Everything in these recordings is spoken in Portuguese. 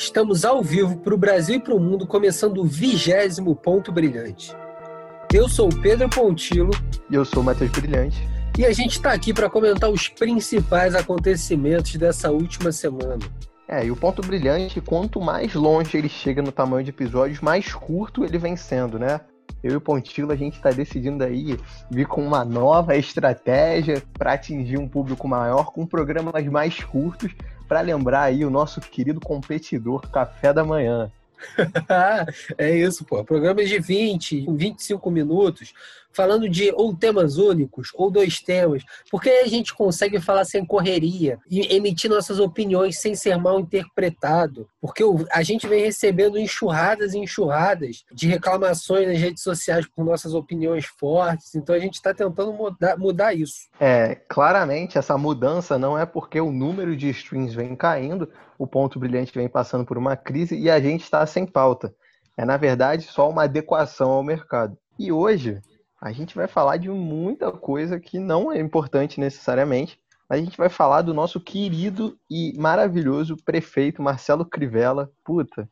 Estamos ao vivo para o Brasil e para o mundo, começando o vigésimo Ponto Brilhante. Eu sou o Pedro Pontilo. E eu sou o Matheus Brilhante. E a gente está aqui para comentar os principais acontecimentos dessa última semana. É, e o ponto brilhante, quanto mais longe ele chega no tamanho de episódios, mais curto ele vem sendo, né? Eu e o Pontilo, a gente está decidindo aí vir com uma nova estratégia para atingir um público maior, com programas mais curtos, para lembrar aí o nosso querido competidor Café da Manhã. é isso, pô. Programas de 20, 25 minutos, falando de ou temas únicos ou dois temas, porque a gente consegue falar sem correria e emitir nossas opiniões sem ser mal interpretado, porque a gente vem recebendo enxurradas e enxurradas de reclamações nas redes sociais por nossas opiniões fortes, então a gente está tentando mudar, mudar isso. É, claramente essa mudança não é porque o número de streams vem caindo, o ponto brilhante vem passando por uma crise e a gente está sem pauta. É, na verdade, só uma adequação ao mercado. E hoje, a gente vai falar de muita coisa que não é importante necessariamente. A gente vai falar do nosso querido e maravilhoso prefeito Marcelo Crivella. Puta,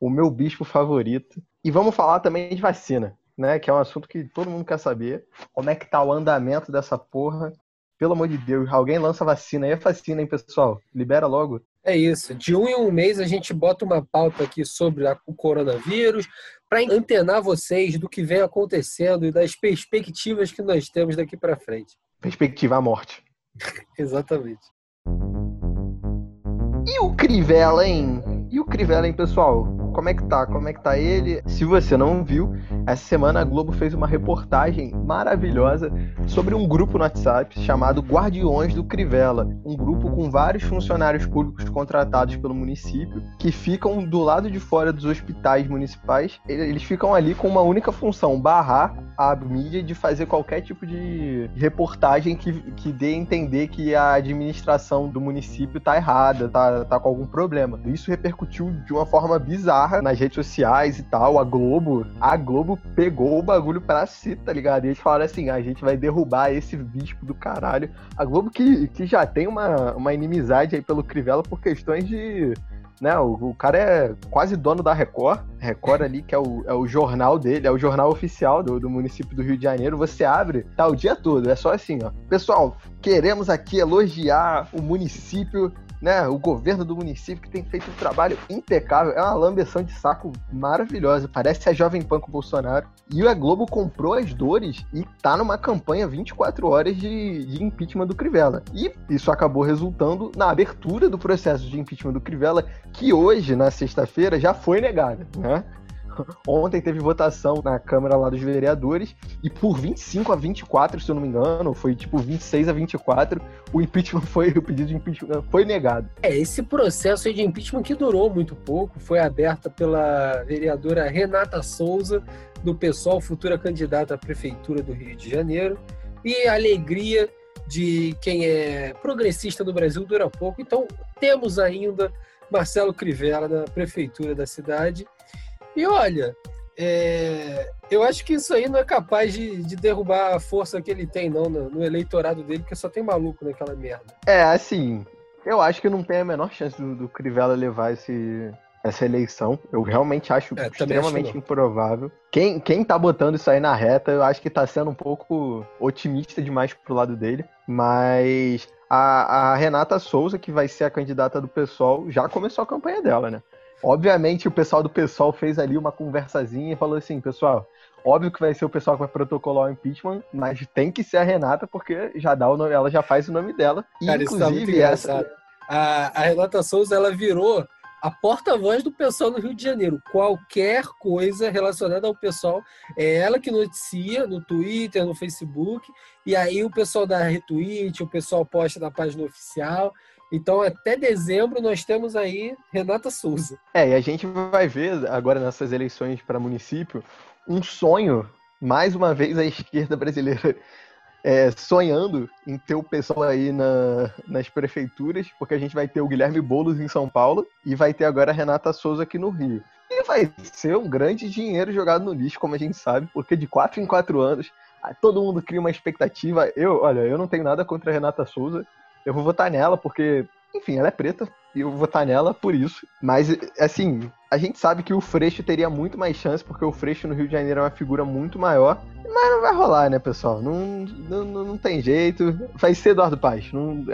o meu bispo favorito. E vamos falar também de vacina, né? Que é um assunto que todo mundo quer saber. Como é que tá o andamento dessa porra? Pelo amor de Deus, alguém lança vacina aí, é vacina, hein, pessoal? Libera logo. É isso. De um em um mês a gente bota uma pauta aqui sobre a, o coronavírus para antenar vocês do que vem acontecendo e das perspectivas que nós temos daqui para frente. Perspectiva à morte. Exatamente. E o Crivella, hein? E o Crivella, hein, pessoal? Como é que tá? Como é que tá ele? Se você não viu, essa semana a Globo fez uma reportagem maravilhosa sobre um grupo no WhatsApp chamado Guardiões do Crivella, um grupo com vários funcionários públicos contratados pelo município que ficam do lado de fora dos hospitais municipais. Eles ficam ali com uma única função: barrar a mídia de fazer qualquer tipo de reportagem que, que dê a entender que a administração do município tá errada, tá, tá com algum problema. Isso repercutiu de uma forma bizarra nas redes sociais e tal. A Globo, a Globo pegou o bagulho pra si, tá ligado? E eles falaram assim: a gente vai derrubar esse bispo do caralho. A Globo que, que já tem uma, uma inimizade aí pelo Crivella por questões de né? O, o, cara é quase dono da Record. Record ali, que é o, é o jornal dele, é o jornal oficial do, do município do Rio de Janeiro. Você abre, tá o dia todo. É só assim, ó. Pessoal, queremos aqui elogiar o município né, o governo do município que tem feito um trabalho impecável. É uma lambeção de saco maravilhosa. Parece a Jovem Pan com o Bolsonaro. E a Globo comprou as dores e tá numa campanha 24 horas de, de impeachment do Crivella. E isso acabou resultando na abertura do processo de impeachment do Crivella, que hoje, na sexta-feira, já foi negada, né? Ontem teve votação na Câmara lá dos Vereadores e por 25 a 24, se eu não me engano, foi tipo 26 a 24, o impeachment foi, o pedido de impeachment foi negado. É, esse processo de impeachment que durou muito pouco, foi aberta pela vereadora Renata Souza, do PSOL, futura candidata à Prefeitura do Rio de Janeiro, e a alegria de quem é progressista no Brasil dura pouco, então temos ainda Marcelo Crivella na prefeitura da cidade e olha, é, eu acho que isso aí não é capaz de, de derrubar a força que ele tem, não, no, no, eleitorado dele, porque só tem maluco naquela merda. É, assim, eu acho que não tem a menor chance do, do Crivella levar esse, essa eleição. Eu realmente acho é, extremamente acho improvável. Quem, quem tá botando isso aí na reta, eu acho que tá sendo um pouco otimista demais pro lado dele. Mas a, a Renata Souza, que vai ser a candidata do pessoal, já começou a campanha dela, né? Obviamente, o pessoal do pessoal fez ali uma conversazinha e falou assim, pessoal, óbvio que vai ser o pessoal que vai protocolar o impeachment, mas tem que ser a Renata, porque já dá o nome, ela já faz o nome dela. E, Cara, inclusive, tá essa... a, a Renata Souza, ela virou a porta-voz do pessoal no Rio de Janeiro. Qualquer coisa relacionada ao pessoal, é ela que noticia no Twitter, no Facebook, e aí o pessoal dá retweet, o pessoal posta na página oficial. Então, até dezembro, nós temos aí Renata Souza. É, e a gente vai ver agora nessas eleições para município um sonho, mais uma vez, a esquerda brasileira é, sonhando em ter o pessoal aí na, nas prefeituras, porque a gente vai ter o Guilherme Boulos em São Paulo e vai ter agora a Renata Souza aqui no Rio. E vai ser um grande dinheiro jogado no lixo, como a gente sabe, porque de quatro em quatro anos todo mundo cria uma expectativa. Eu, olha, eu não tenho nada contra a Renata Souza eu vou votar nela porque, enfim, ela é preta e eu vou votar nela por isso. Mas, assim, a gente sabe que o Freixo teria muito mais chance, porque o Freixo no Rio de Janeiro é uma figura muito maior. Mas não vai rolar, né, pessoal? Não, não, não tem jeito. Vai ser Eduardo Paz. Não,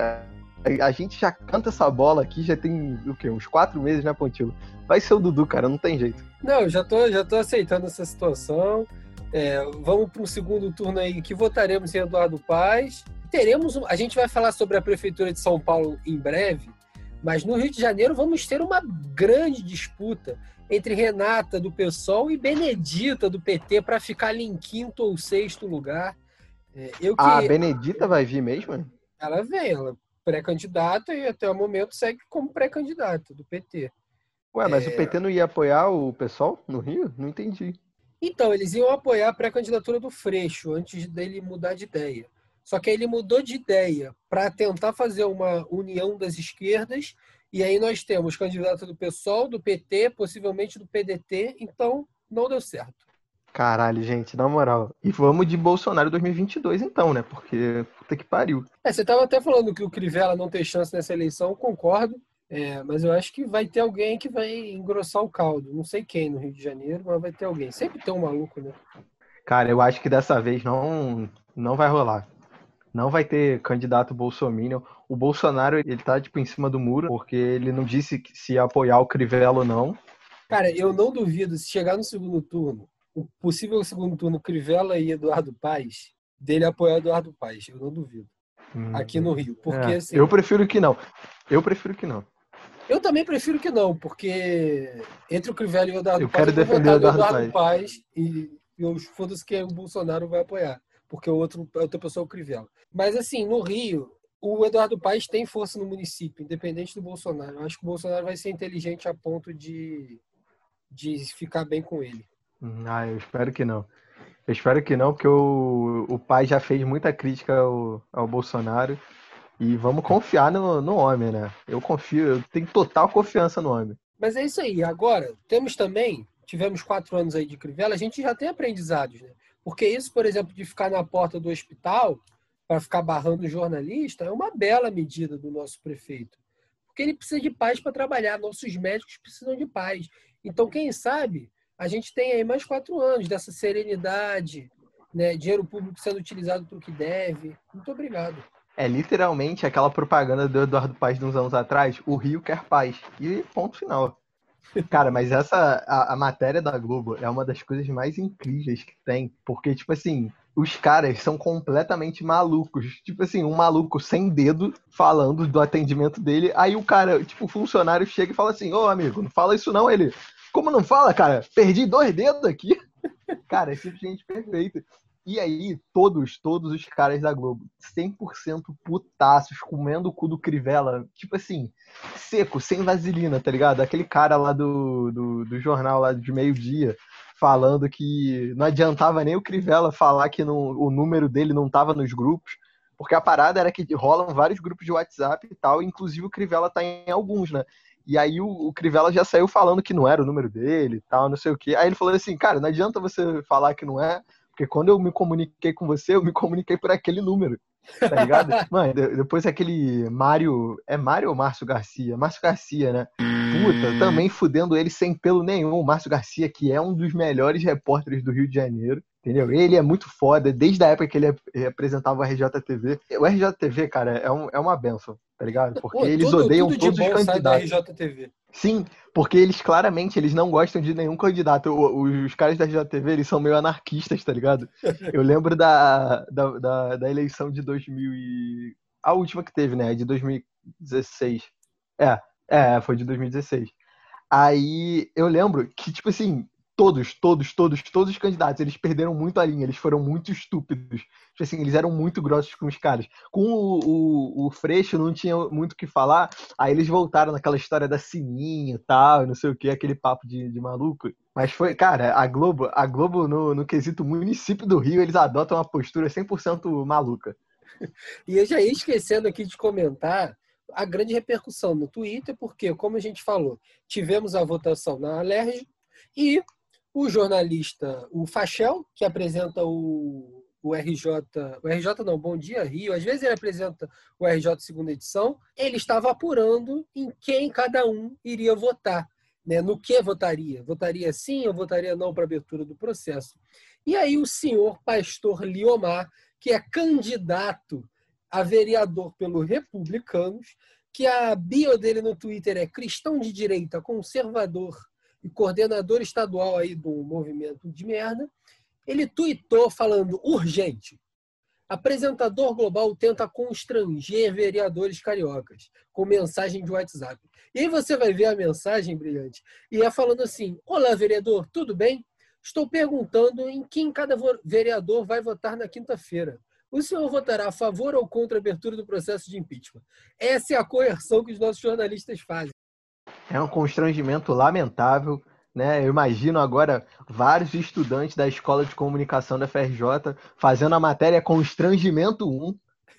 a gente já canta essa bola aqui, já tem o quê? Uns quatro meses, né, Pontilho? Vai ser o Dudu, cara, não tem jeito. Não, já tô, já tô aceitando essa situação. É, vamos para um segundo turno aí que votaremos em Eduardo Paz. Teremos, a gente vai falar sobre a prefeitura de São Paulo em breve, mas no Rio de Janeiro vamos ter uma grande disputa entre Renata do PSOL e Benedita do PT para ficar ali em quinto ou sexto lugar. É, eu que... A Benedita vai vir mesmo? Ela vem, ela pré-candidata e até o momento segue como pré-candidata do PT. Ué, mas é... o PT não ia apoiar o pessoal no Rio? Não entendi. Então, eles iam apoiar a pré-candidatura do Freixo antes dele mudar de ideia. Só que aí ele mudou de ideia para tentar fazer uma união das esquerdas. E aí nós temos candidato do PSOL, do PT, possivelmente do PDT. Então, não deu certo. Caralho, gente, na moral. E vamos de Bolsonaro 2022 então, né? Porque puta que pariu. É, você tava até falando que o Crivella não tem chance nessa eleição, concordo. É, mas eu acho que vai ter alguém que vai engrossar o caldo. Não sei quem no Rio de Janeiro, mas vai ter alguém. Sempre tem um maluco, né? Cara, eu acho que dessa vez não, não vai rolar. Não vai ter candidato bolsominion. O Bolsonaro, ele tá, tipo, em cima do muro, porque ele não disse se ia apoiar o Crivella ou não. Cara, eu não duvido, se chegar no segundo turno, o possível segundo turno Crivella e Eduardo Paes, dele apoiar Eduardo Paes. Eu não duvido. Hum, aqui no Rio. Porque, é, assim, eu prefiro que não. Eu prefiro que não. Eu também prefiro que não, porque entre o Crivella e o Eduardo eu Paes, quero defender o Eduardo, Eduardo Paes e eu foda-se que o Bolsonaro vai apoiar, porque o outro, a outra pessoa é o Crivella. Mas assim, no Rio, o Eduardo Paes tem força no município, independente do Bolsonaro. Eu acho que o Bolsonaro vai ser inteligente a ponto de, de ficar bem com ele. Hum, ah, eu espero que não. Eu espero que não, porque o, o pai já fez muita crítica ao, ao Bolsonaro. E vamos confiar no, no homem, né? Eu confio, eu tenho total confiança no homem. Mas é isso aí. Agora, temos também, tivemos quatro anos aí de Crivella, a gente já tem aprendizados, né? Porque isso, por exemplo, de ficar na porta do hospital para ficar barrando o jornalista é uma bela medida do nosso prefeito. Porque ele precisa de paz para trabalhar, nossos médicos precisam de paz. Então, quem sabe, a gente tem aí mais quatro anos dessa serenidade, né? dinheiro público sendo utilizado para o que deve. Muito obrigado. É literalmente aquela propaganda do Eduardo Paz de uns anos atrás, o Rio quer paz. E ponto final. Cara, mas essa a, a, matéria da Globo é uma das coisas mais incríveis que tem, porque tipo assim, os caras são completamente malucos. Tipo assim, um maluco sem dedo falando do atendimento dele, aí o cara, tipo, o funcionário chega e fala assim: "Ô, amigo, não fala isso não". Ele: "Como não fala, cara? Perdi dois dedos aqui". Cara, é simplesmente perfeito. E aí, todos, todos os caras da Globo, 100% putaços, comendo o cu do Crivella, tipo assim, seco, sem vaselina, tá ligado? Aquele cara lá do, do, do jornal lá de meio-dia, falando que não adiantava nem o Crivella falar que não, o número dele não tava nos grupos, porque a parada era que rolam vários grupos de WhatsApp e tal, inclusive o Crivella tá em alguns, né? E aí o, o Crivella já saiu falando que não era o número dele e tal, não sei o quê. Aí ele falou assim, cara, não adianta você falar que não é, porque quando eu me comuniquei com você, eu me comuniquei por aquele número. Tá ligado? Mano, depois aquele Mário. É Mário ou Márcio Garcia? Márcio Garcia, né? Puta, hum. também fudendo ele sem pelo nenhum. O Márcio Garcia, que é um dos melhores repórteres do Rio de Janeiro. Entendeu? Ele é muito foda, desde a época que ele apresentava o RJTV. O RJTV, cara, é, um, é uma benção, tá ligado? Porque Pô, eles tudo, odeiam tudo todos os candidatos. RJTV. Sim, porque eles claramente eles não gostam de nenhum candidato. Os caras da RJTV, eles são meio anarquistas, tá ligado? Eu lembro da, da, da, da eleição de 2000 e... A última que teve, né? De 2016. É, é, foi de 2016. Aí eu lembro que, tipo assim, todos, todos, todos, todos os candidatos, eles perderam muito a linha, eles foram muito estúpidos. Tipo assim, eles eram muito grossos com os caras. Com o, o, o Freixo não tinha muito o que falar, aí eles voltaram naquela história da sininho e tal, não sei o que, aquele papo de, de maluco. Mas foi, cara, a Globo, a Globo no, no quesito município do Rio, eles adotam uma postura 100% maluca. E eu já ia esquecendo aqui de comentar a grande repercussão no Twitter, porque, como a gente falou, tivemos a votação na Alerj e o jornalista, o Fachel, que apresenta o o RJ, o RJ não, Bom Dia Rio, às vezes ele apresenta o RJ segunda edição, ele estava apurando em quem cada um iria votar, né? no que votaria. Votaria sim ou votaria não para abertura do processo. E aí o senhor pastor Liomar, que é candidato a vereador pelos republicanos, que a bio dele no Twitter é cristão de direita, conservador e coordenador estadual aí do movimento de merda, ele tuitou falando urgente. Apresentador global tenta constranger vereadores cariocas com mensagem de WhatsApp. E aí você vai ver a mensagem brilhante e é falando assim: Olá, vereador, tudo bem? Estou perguntando em quem cada vereador vai votar na quinta-feira. O senhor votará a favor ou contra a abertura do processo de impeachment? Essa é a coerção que os nossos jornalistas fazem. É um constrangimento lamentável. Né? Eu imagino agora vários estudantes da Escola de Comunicação da FRJ fazendo a matéria Constrangimento 1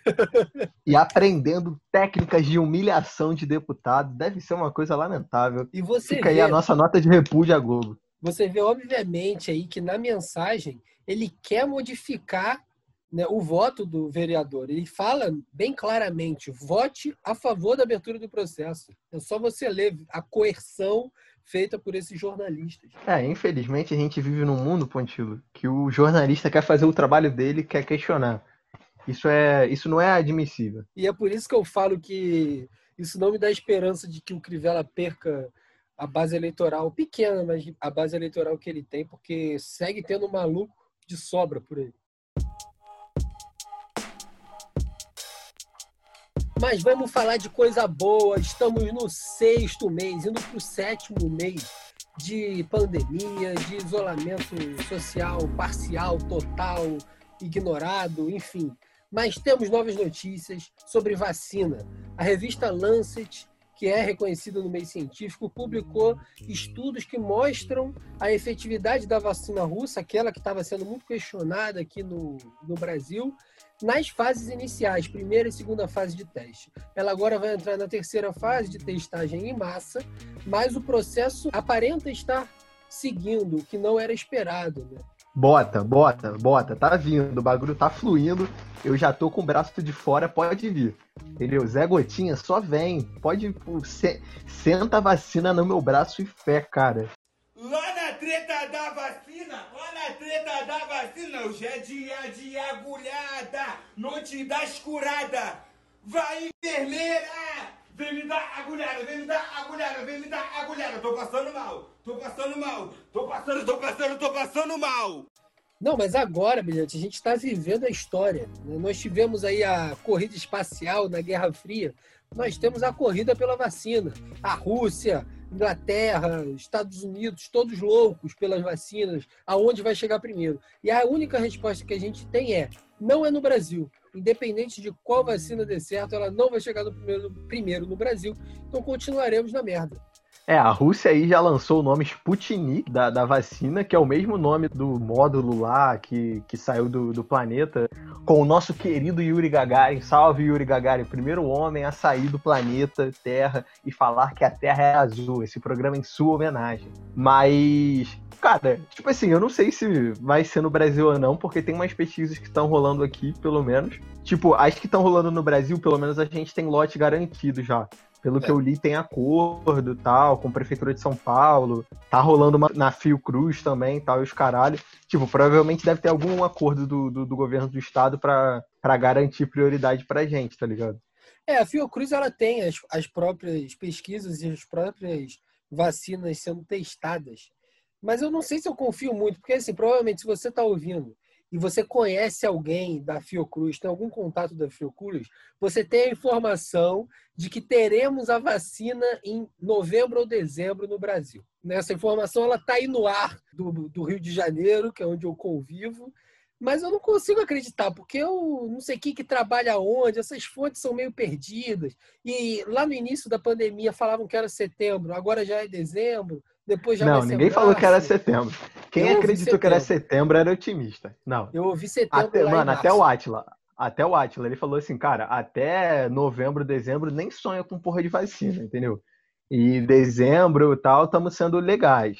e aprendendo técnicas de humilhação de deputado. Deve ser uma coisa lamentável. E você Fica vê, aí a nossa nota de repúdio à Globo. Você vê, obviamente, aí que na mensagem ele quer modificar né, o voto do vereador. Ele fala bem claramente: vote a favor da abertura do processo. É só você ler a coerção feita por esses jornalistas. É, infelizmente a gente vive num mundo, Pontilo, que o jornalista quer fazer o trabalho dele, quer questionar. Isso, é, isso não é admissível. E é por isso que eu falo que isso não me dá esperança de que o Crivella perca a base eleitoral pequena, mas a base eleitoral que ele tem, porque segue tendo maluco de sobra por aí. Mas vamos falar de coisa boa. Estamos no sexto mês, indo para o sétimo mês de pandemia, de isolamento social parcial, total, ignorado, enfim. Mas temos novas notícias sobre vacina. A revista Lancet que é reconhecida no meio científico, publicou estudos que mostram a efetividade da vacina russa, aquela que estava sendo muito questionada aqui no, no Brasil, nas fases iniciais, primeira e segunda fase de teste. Ela agora vai entrar na terceira fase de testagem em massa, mas o processo aparenta estar seguindo, o que não era esperado. Né? Bota, bota, bota, tá vindo, o bagulho tá fluindo, eu já tô com o braço de fora, pode vir. Entendeu? Zé Gotinha, só vem, pode, se, senta a vacina no meu braço e fé, cara. Treta da vacina, lá na treta da vacina, hoje é dia de agulhada, noite das curadas. Vai, enfermeira! Vem me dar agulhada, vem me dar agulhada, vem me dar agulhada. Tô passando mal, tô passando mal, tô passando, tô passando, tô passando mal. Não, mas agora, Brilhante, a gente está vivendo a história. Né? Nós tivemos aí a corrida espacial na Guerra Fria, nós temos a corrida pela vacina. A Rússia, Inglaterra, Estados Unidos, todos loucos pelas vacinas, aonde vai chegar primeiro. E a única resposta que a gente tem é: não é no Brasil independente de qual vacina dê certo, ela não vai chegar no primeiro, primeiro no Brasil. Então continuaremos na merda. É, a Rússia aí já lançou o nome Sputnik da, da vacina, que é o mesmo nome do módulo lá que, que saiu do, do planeta, com o nosso querido Yuri Gagarin. Salve Yuri Gagarin, primeiro homem a sair do planeta Terra e falar que a Terra é azul. Esse programa é em sua homenagem. Mas, cara, tipo assim, eu não sei se vai ser no Brasil ou não, porque tem umas pesquisas que estão rolando aqui, pelo menos. Tipo, as que estão rolando no Brasil, pelo menos a gente tem lote garantido já. Pelo é. que eu li, tem acordo tal, com a Prefeitura de São Paulo. Tá rolando uma, na Fiocruz também tal, e os caralho. Tipo, provavelmente deve ter algum acordo do, do, do governo do estado para garantir prioridade pra gente, tá ligado? É, a Fiocruz ela tem as, as próprias pesquisas e as próprias vacinas sendo testadas. Mas eu não sei se eu confio muito, porque assim, provavelmente se você está ouvindo e você conhece alguém da Fiocruz, tem algum contato da Fiocruz, você tem a informação de que teremos a vacina em novembro ou dezembro no Brasil. Essa informação ela está aí no ar do, do Rio de Janeiro, que é onde eu convivo, mas eu não consigo acreditar, porque eu não sei quem que trabalha onde, essas fontes são meio perdidas. E lá no início da pandemia falavam que era setembro, agora já é dezembro. Depois já não, ninguém falou que era setembro. Quem eu acreditou que era setembro era otimista. Não. Eu ouvi setembro. Até, mano, até o Atila. Até o Atila, ele falou assim, cara, até novembro, dezembro, nem sonha com porra de vacina, entendeu? E dezembro e tal, estamos sendo legais.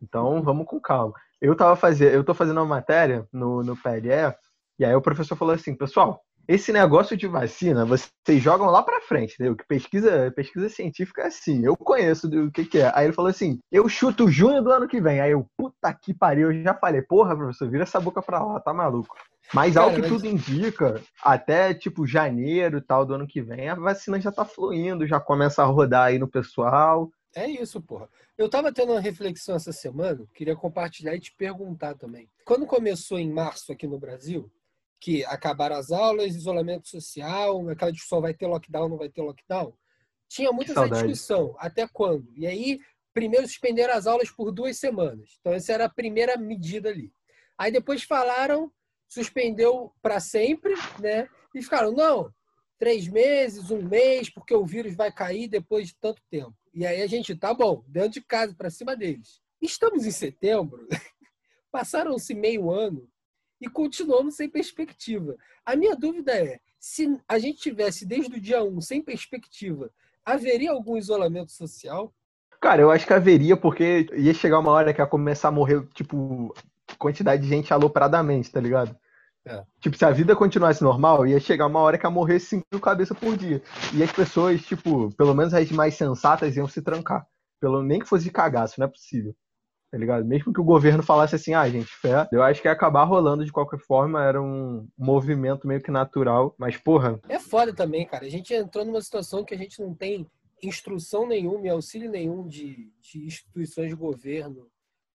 Então, vamos com calma. Eu tava fazendo, eu tô fazendo uma matéria no, no PLE, E aí o professor falou assim, pessoal, esse negócio de vacina, vocês jogam lá para frente, entendeu? Que pesquisa, pesquisa científica é assim, eu conheço do que, que é. Aí ele falou assim: eu chuto junho do ano que vem. Aí eu, puta que pariu, eu já falei, porra, professor, vira essa boca pra lá, tá maluco. Mas ao que mas... tudo indica, até tipo janeiro e tal do ano que vem, a vacina já tá fluindo, já começa a rodar aí no pessoal. É isso, porra. Eu tava tendo uma reflexão essa semana, queria compartilhar e te perguntar também. Quando começou em março aqui no Brasil, que acabaram as aulas, isolamento social, aquela discussão vai ter lockdown, não vai ter lockdown. Tinha muita essa discussão. Até quando? E aí, primeiro suspenderam as aulas por duas semanas. Então, essa era a primeira medida ali. Aí depois falaram, suspendeu para sempre, né? E ficaram, não, três meses, um mês, porque o vírus vai cair depois de tanto tempo. E aí a gente, tá bom, dentro de casa, para cima deles. Estamos em setembro, passaram-se meio ano, e continuamos sem perspectiva. A minha dúvida é, se a gente tivesse desde o dia 1 sem perspectiva, haveria algum isolamento social? Cara, eu acho que haveria, porque ia chegar uma hora que ia começar a morrer, tipo, quantidade de gente alopradamente, tá ligado? É. Tipo, se a vida continuasse normal, ia chegar uma hora que ia morrer cinco cabeças por dia. E as pessoas, tipo, pelo menos as mais sensatas iam se trancar. Pelo, nem que fosse de cagaço, não é possível tá ligado? Mesmo que o governo falasse assim, ah, gente, fé, eu acho que ia acabar rolando de qualquer forma, era um movimento meio que natural, mas porra. É foda também, cara. A gente entrou numa situação que a gente não tem instrução nenhuma e auxílio nenhum de, de instituições de governo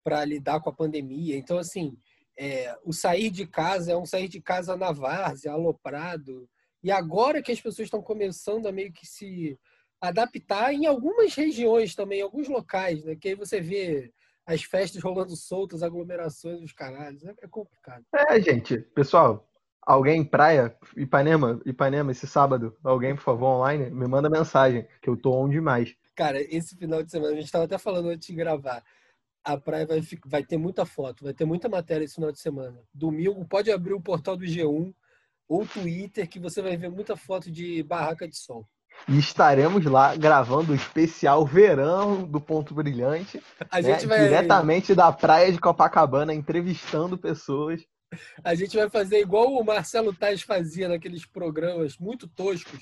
para lidar com a pandemia. Então, assim, é, o sair de casa é um sair de casa na várzea, aloprado. E agora que as pessoas estão começando a meio que se adaptar em algumas regiões também, em alguns locais, né? Que aí você vê as festas rolando soltas, aglomerações, os caralhos. É, é complicado. É, gente, pessoal, alguém praia, Ipanema, Ipanema, esse sábado, alguém, por favor, online, me manda mensagem, que eu tô on demais. Cara, esse final de semana, a gente estava até falando antes de gravar, a praia vai, vai ter muita foto, vai ter muita matéria esse final de semana. Domingo, pode abrir o portal do G1 ou Twitter, que você vai ver muita foto de barraca de sol. E estaremos lá gravando o especial verão do Ponto Brilhante. A né? gente vai... Diretamente da praia de Copacabana, entrevistando pessoas. A gente vai fazer igual o Marcelo Tais fazia naqueles programas muito toscos.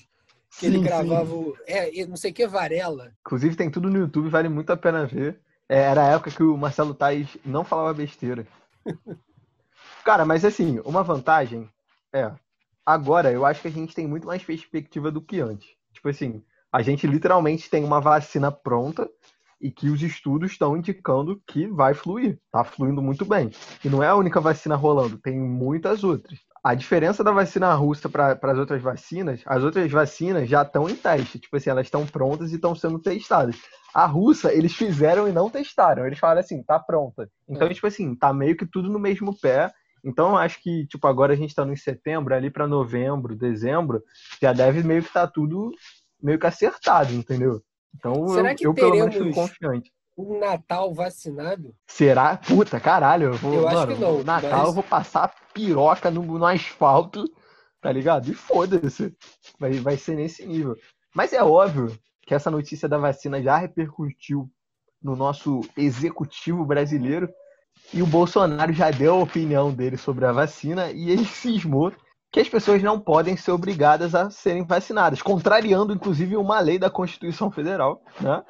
Que sim, ele gravava. É, não sei o que, Varela. Inclusive tem tudo no YouTube, vale muito a pena ver. É, era a época que o Marcelo Tais não falava besteira. Cara, mas assim, uma vantagem é. Agora eu acho que a gente tem muito mais perspectiva do que antes. Tipo assim, a gente literalmente tem uma vacina pronta e que os estudos estão indicando que vai fluir, tá fluindo muito bem. E não é a única vacina rolando, tem muitas outras. A diferença da vacina russa para as outras vacinas, as outras vacinas já estão em teste, tipo assim, elas estão prontas e estão sendo testadas. A russa, eles fizeram e não testaram. Eles falaram assim, tá pronta. Então, é. tipo assim, tá meio que tudo no mesmo pé. Então, acho que, tipo, agora a gente está no setembro, ali para novembro, dezembro, já deve meio que estar tá tudo meio que acertado, entendeu? Então, Será eu, que eu pelo menos fico confiante. Um Natal vacinado? Será? Puta, caralho. Eu, vou, eu mano, acho que não. Natal mas... eu vou passar piroca no, no asfalto, tá ligado? E foda-se. Vai, vai ser nesse nível. Mas é óbvio que essa notícia da vacina já repercutiu no nosso executivo brasileiro e o Bolsonaro já deu a opinião dele sobre a vacina e ele cismou que as pessoas não podem ser obrigadas a serem vacinadas, contrariando inclusive uma lei da Constituição Federal, né?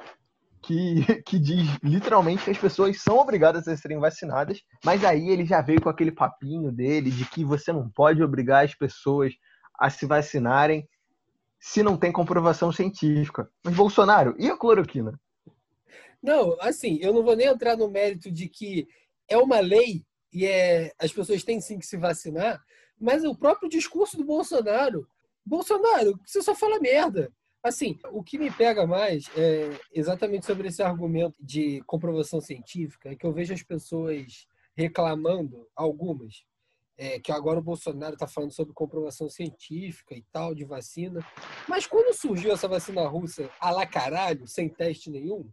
Que, que diz literalmente que as pessoas são obrigadas a serem vacinadas, mas aí ele já veio com aquele papinho dele de que você não pode obrigar as pessoas a se vacinarem se não tem comprovação científica. Mas Bolsonaro, e a cloroquina? Não, assim, eu não vou nem entrar no mérito de que é uma lei e é, as pessoas têm sim que se vacinar, mas o próprio discurso do Bolsonaro. Bolsonaro, você só fala merda. Assim, o que me pega mais é exatamente sobre esse argumento de comprovação científica, é que eu vejo as pessoas reclamando, algumas, é, que agora o Bolsonaro está falando sobre comprovação científica e tal, de vacina. Mas quando surgiu essa vacina russa a la caralho, sem teste nenhum,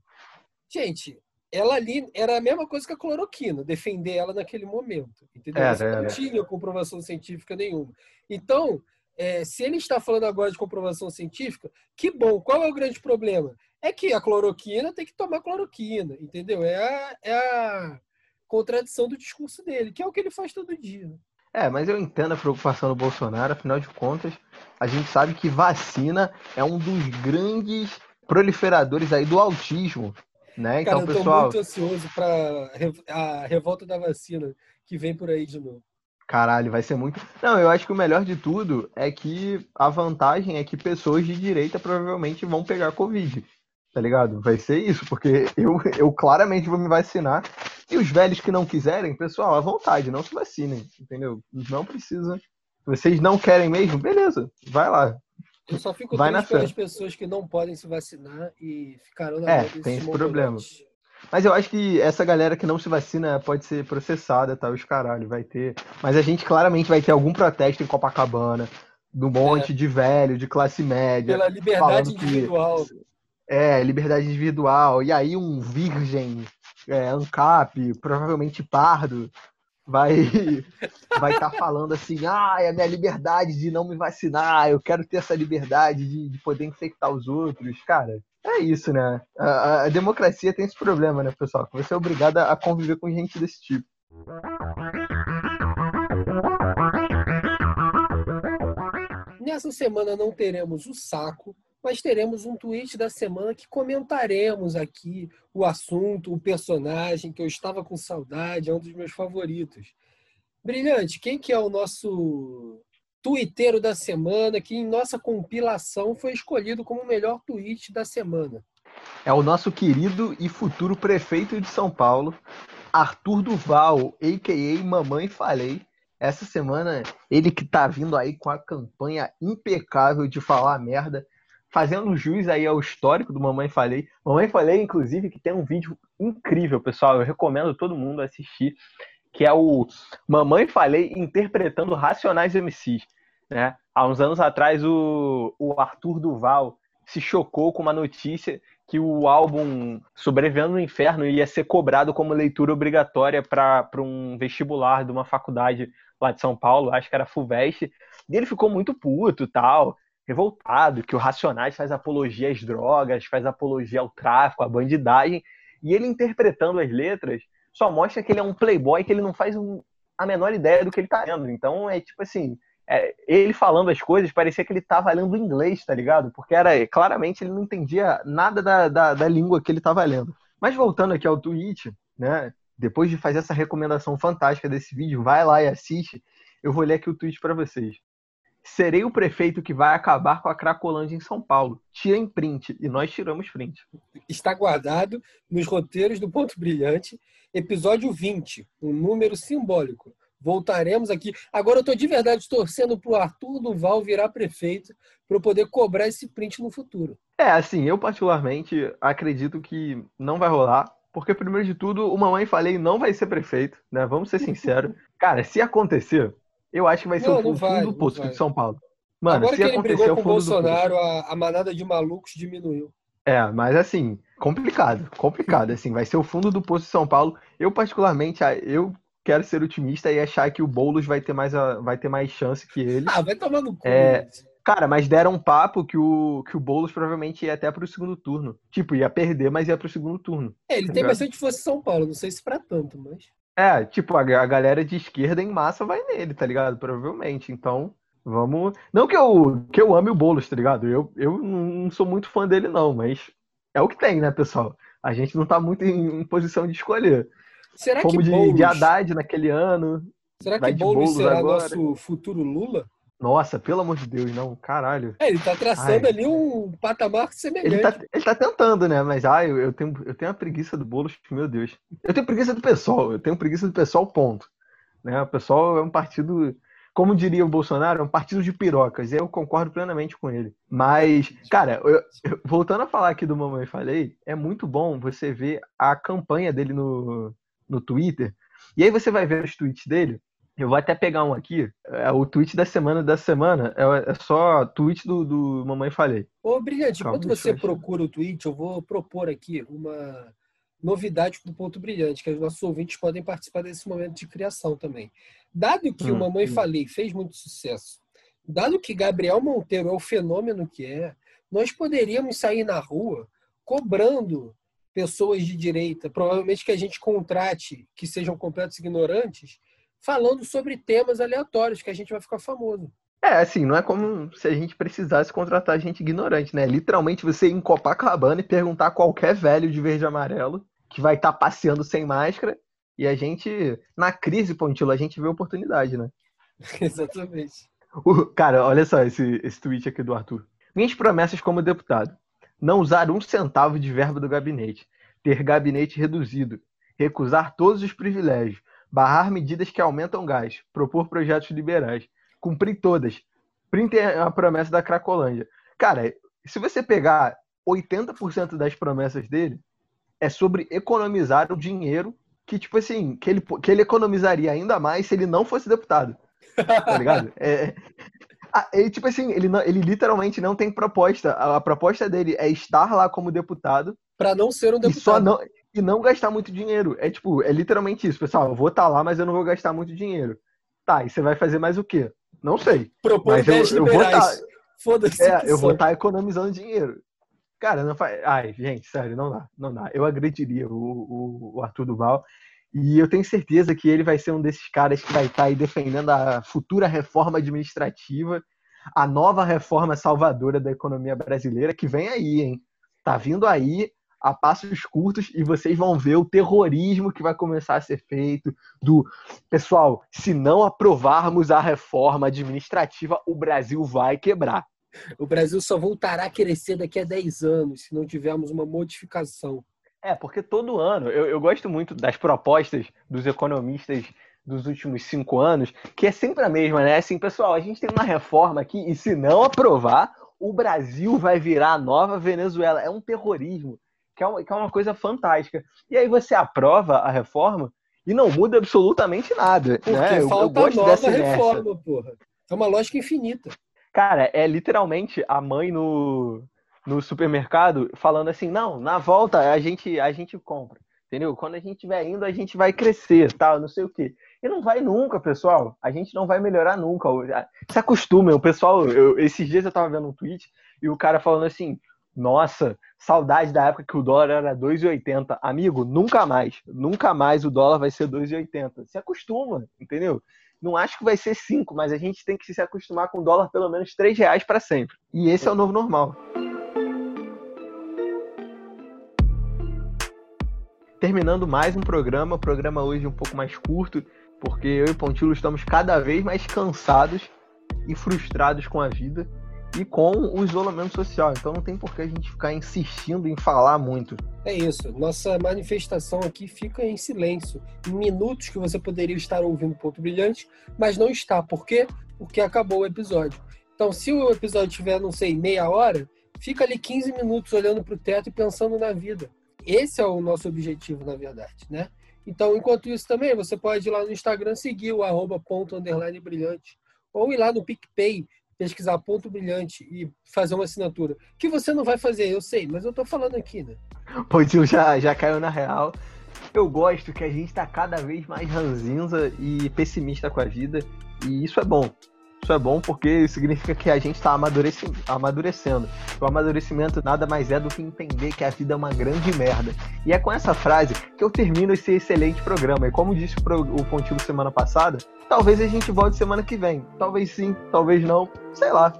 gente, ela ali era a mesma coisa que a cloroquina, defender ela naquele momento. Entendeu? É, é, não tinha comprovação científica nenhuma. Então, é, se ele está falando agora de comprovação científica, que bom. Qual é o grande problema? É que a cloroquina tem que tomar cloroquina, entendeu? É a, é a contradição do discurso dele, que é o que ele faz todo dia. É, mas eu entendo a preocupação do Bolsonaro, afinal de contas, a gente sabe que vacina é um dos grandes proliferadores aí do autismo, né? Cara, Então, eu tô pessoal, muito ansioso para a revolta da vacina que vem por aí de novo. caralho, vai ser muito. Não, eu acho que o melhor de tudo é que a vantagem é que pessoas de direita provavelmente vão pegar Covid. Tá ligado? Vai ser isso, porque eu, eu claramente vou me vacinar. E os velhos que não quiserem, pessoal, à vontade, não se vacinem, entendeu? Não precisa. Vocês não querem mesmo, beleza, vai lá. Eu só fico Vai triste pelas pessoas que não podem se vacinar e ficarão na É, tem esse problema. Mas eu acho que essa galera que não se vacina pode ser processada, tá? Os caralho, vai ter. Mas a gente claramente vai ter algum protesto em Copacabana, do monte de velho, de classe média. Pela liberdade individual. É, liberdade individual. E aí um virgem, é, ANCAP, provavelmente pardo, vai vai estar falando assim, ah, é a minha liberdade de não me vacinar, eu quero ter essa liberdade de, de poder infectar os outros. Cara, é isso, né? A- a democracia tem esse problema, né, pessoal? Que você é obrigado a conviver com gente desse tipo. Nessa semana não teremos o saco, mas teremos um tweet da semana que comentaremos aqui o assunto, o personagem que eu estava com saudade, é um dos meus favoritos. Brilhante, quem que é o nosso tuiteiro da semana que em nossa compilação foi escolhido como o melhor tweet da semana? É o nosso querido e futuro prefeito de São Paulo, Arthur Duval, a.k.a. Mamãe Falei. Essa semana, ele que tá vindo aí com a campanha impecável de falar merda, fazendo jus aí ao histórico do Mamãe Falei. Mamãe Falei, inclusive, que tem um vídeo incrível, pessoal. Eu recomendo todo mundo assistir, que é o Mamãe Falei interpretando Racionais MCs. Né? Há uns anos atrás, o, o Arthur Duval se chocou com uma notícia que o álbum Sobrevivendo no Inferno ia ser cobrado como leitura obrigatória para um vestibular de uma faculdade lá de São Paulo, acho que era FUVEST, e ele ficou muito puto tal, revoltado, que o Racionais faz apologia às drogas, faz apologia ao tráfico, à bandidagem, e ele interpretando as letras só mostra que ele é um playboy que ele não faz um, a menor ideia do que ele tá lendo. Então é tipo assim, é, ele falando as coisas parecia que ele tava lendo inglês, tá ligado? Porque era claramente ele não entendia nada da, da, da língua que ele tava lendo. Mas voltando aqui ao tweet, né? Depois de fazer essa recomendação fantástica desse vídeo, vai lá e assiste. Eu vou ler aqui o tweet para vocês. Serei o prefeito que vai acabar com a Cracolândia em São Paulo. Tirem print. E nós tiramos print. Está guardado nos roteiros do Ponto Brilhante, episódio 20, um número simbólico. Voltaremos aqui. Agora eu estou de verdade torcendo para o Arthur Duval virar prefeito para eu poder cobrar esse print no futuro. É, assim, eu particularmente acredito que não vai rolar. Porque, primeiro de tudo, o Mamãe Falei não vai ser prefeito, né? Vamos ser sinceros. Cara, se acontecer, eu acho que vai ser Não, o fundo vai, do não poço de São Paulo. Mano, Agora se que ele acontecer brigou com o fundo do. Bolsonaro, a, a manada de malucos diminuiu. É, mas assim, complicado, complicado. Assim, vai ser o fundo do poço de São Paulo. Eu, particularmente, eu quero ser otimista e achar que o Boulos vai ter mais, vai ter mais chance que ele. Ah, vai tomar no cu. É. Cara, mas deram um papo que o, que o Boulos provavelmente ia até pro segundo turno. Tipo, ia perder, mas ia pro segundo turno. É, ele tá tem ligado? bastante força em São Paulo, não sei se para tanto, mas. É, tipo, a, a galera de esquerda em massa vai nele, tá ligado? Provavelmente. Então, vamos. Não que eu, que eu ame o Boulos, tá ligado? Eu, eu não sou muito fã dele, não, mas é o que tem, né, pessoal? A gente não tá muito em, em posição de escolher. Será Fomos que de, Boulos, de Haddad naquele ano. será que Boulos Boulos será agora. nosso futuro Lula? Nossa, pelo amor de Deus, não, caralho. É, ele tá traçando Ai. ali um patamar semelhante. Ele tá, ele tá tentando, né? Mas ah, eu, eu tenho, eu tenho uma preguiça do Boulos, meu Deus. Eu tenho preguiça do pessoal, eu tenho preguiça do pessoal, ponto. Né? O pessoal é um partido, como diria o Bolsonaro, é um partido de pirocas. E eu concordo plenamente com ele. Mas, cara, eu- eu- voltando a falar aqui do Mamãe Falei, é muito bom você ver a campanha dele no, no Twitter. E aí você vai ver os tweets dele. Eu vou até pegar um aqui. É, o tweet da semana da semana é, é só tweet do, do Mamãe Falei. Ô, Brilhante, Calma, enquanto você procura o tweet, eu vou propor aqui uma novidade do Ponto Brilhante, que os nossos ouvintes podem participar desse momento de criação também. Dado que o Hum, Mamãe hum. Falei fez muito sucesso, dado que Gabriel Monteiro é o fenômeno que é, nós poderíamos sair na rua cobrando pessoas de direita, provavelmente que a gente contrate, que sejam completos ignorantes, falando sobre temas aleatórios que a gente vai ficar famoso. É, assim, não é como se a gente precisasse contratar gente ignorante, né? Literalmente você ir em Copacabana e perguntar a qualquer velho de verde e amarelo que vai estar tá passeando sem máscara e a gente, na crise, Pontilo, a gente vê oportunidade, né? Exatamente. O, cara, olha só esse, esse tweet aqui do Arthur. Minhas promessas como deputado: não usar um centavo de verba do gabinete, ter gabinete reduzido, recusar todos os privilégios, barrar medidas que aumentam gás, propor projetos liberais cumprir todas. Printem a promessa da Cracolândia. Cara, se você pegar 80% das promessas dele, é sobre economizar o dinheiro que, tipo assim, que ele, que ele economizaria ainda mais se ele não fosse deputado. Tá ligado? É, ele, tipo assim, ele, não, ele literalmente não tem proposta. A, a proposta dele é estar lá como deputado. Para não ser um deputado. E, só não, e não gastar muito dinheiro. É tipo, é literalmente isso, pessoal. Eu vou estar tá lá, mas eu não vou gastar muito dinheiro. Tá, e você vai fazer mais o quê? Não sei. Propõe mas eu, eu vou tá, Foda-se. É, eu vou estar tá economizando dinheiro. Cara, não faz. Ai, gente, sério, não dá. Não dá. Eu agrediria o, o, o Arthur Duval. E eu tenho certeza que ele vai ser um desses caras que vai estar tá aí defendendo a futura reforma administrativa, a nova reforma salvadora da economia brasileira, que vem aí, hein? Tá vindo aí a passos curtos e vocês vão ver o terrorismo que vai começar a ser feito do pessoal, se não aprovarmos a reforma administrativa, o Brasil vai quebrar. O Brasil só voltará a crescer daqui a 10 anos se não tivermos uma modificação. É, porque todo ano, eu, eu gosto muito das propostas dos economistas dos últimos cinco anos, que é sempre a mesma, né? Assim, pessoal, a gente tem uma reforma aqui e se não aprovar, o Brasil vai virar a nova Venezuela. É um terrorismo que é, uma, que é uma coisa fantástica. E aí você aprova a reforma e não muda absolutamente nada. Porque né? falta eu, gosto nova dessa reforma, porra. É uma lógica infinita. Cara, é literalmente a mãe no, no supermercado falando assim, não, na volta a gente, a gente compra. Entendeu? Quando a gente estiver indo, a gente vai crescer, tal, não sei o quê. E não vai nunca, pessoal. A gente não vai melhorar nunca. Se acostumem. O pessoal, eu, esses dias eu tava vendo um tweet e o cara falando assim: nossa, saudade da época que o dólar era 2,80. Amigo, nunca mais. Nunca mais o dólar vai ser 2,80. Se acostuma, entendeu? Não acho que vai ser 5, mas a gente tem que se acostumar com o dólar pelo menos 3 reais para sempre. E esse é o novo normal. Terminando mais um programa, programa hoje um pouco mais curto, porque eu e Pontilo estamos cada vez mais cansados e frustrados com a vida e com o isolamento social. Então não tem por que a gente ficar insistindo em falar muito. É isso. Nossa manifestação aqui fica em silêncio. Em minutos que você poderia estar ouvindo Ponto Brilhante, mas não está. Por quê? Porque acabou o episódio. Então, se o episódio tiver, não sei, meia hora, fica ali 15 minutos olhando para o teto e pensando na vida. Esse é o nosso objetivo, na verdade, né? Então, enquanto isso também, você pode ir lá no Instagram seguir o arroba ponto underline brilhante ou ir lá no PicPay pesquisar ponto brilhante e fazer uma assinatura. Que você não vai fazer, eu sei, mas eu tô falando aqui, né? Pois já, já caiu na real. Eu gosto que a gente tá cada vez mais ranzinza e pessimista com a vida. E isso é bom. Isso é bom porque significa que a gente está amadurecendo. O amadurecimento nada mais é do que entender que a vida é uma grande merda. E é com essa frase que eu termino esse excelente programa. E como disse o Pontilho semana passada, talvez a gente volte semana que vem. Talvez sim, talvez não. Sei lá.